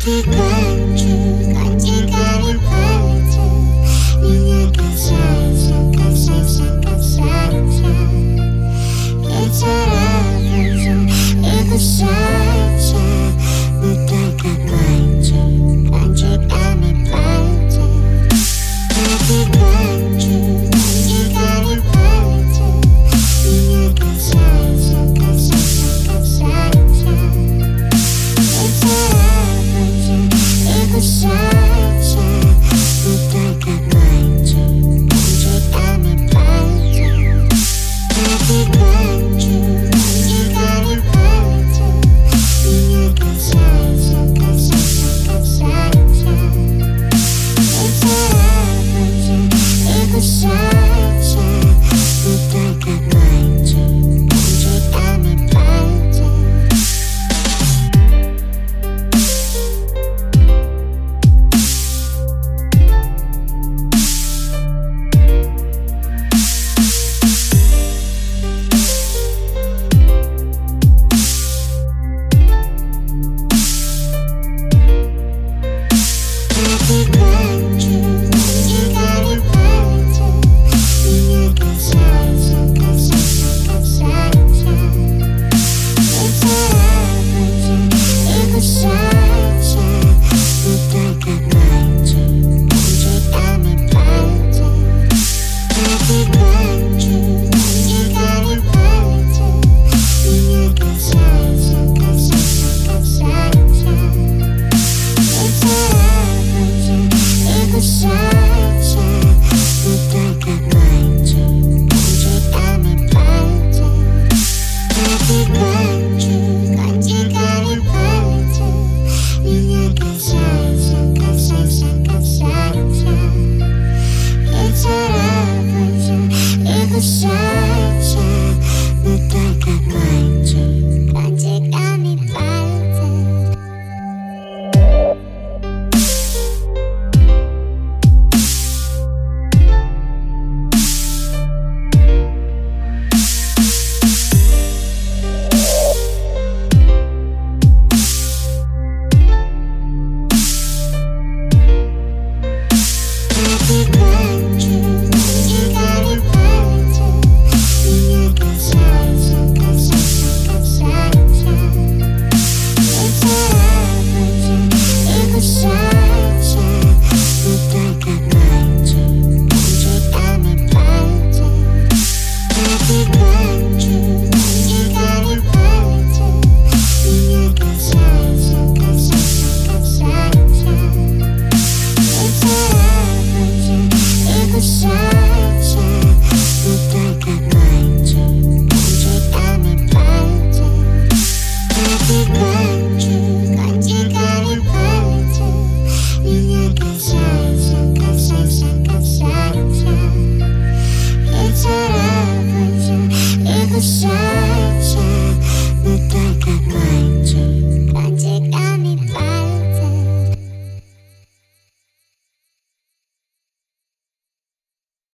keep playing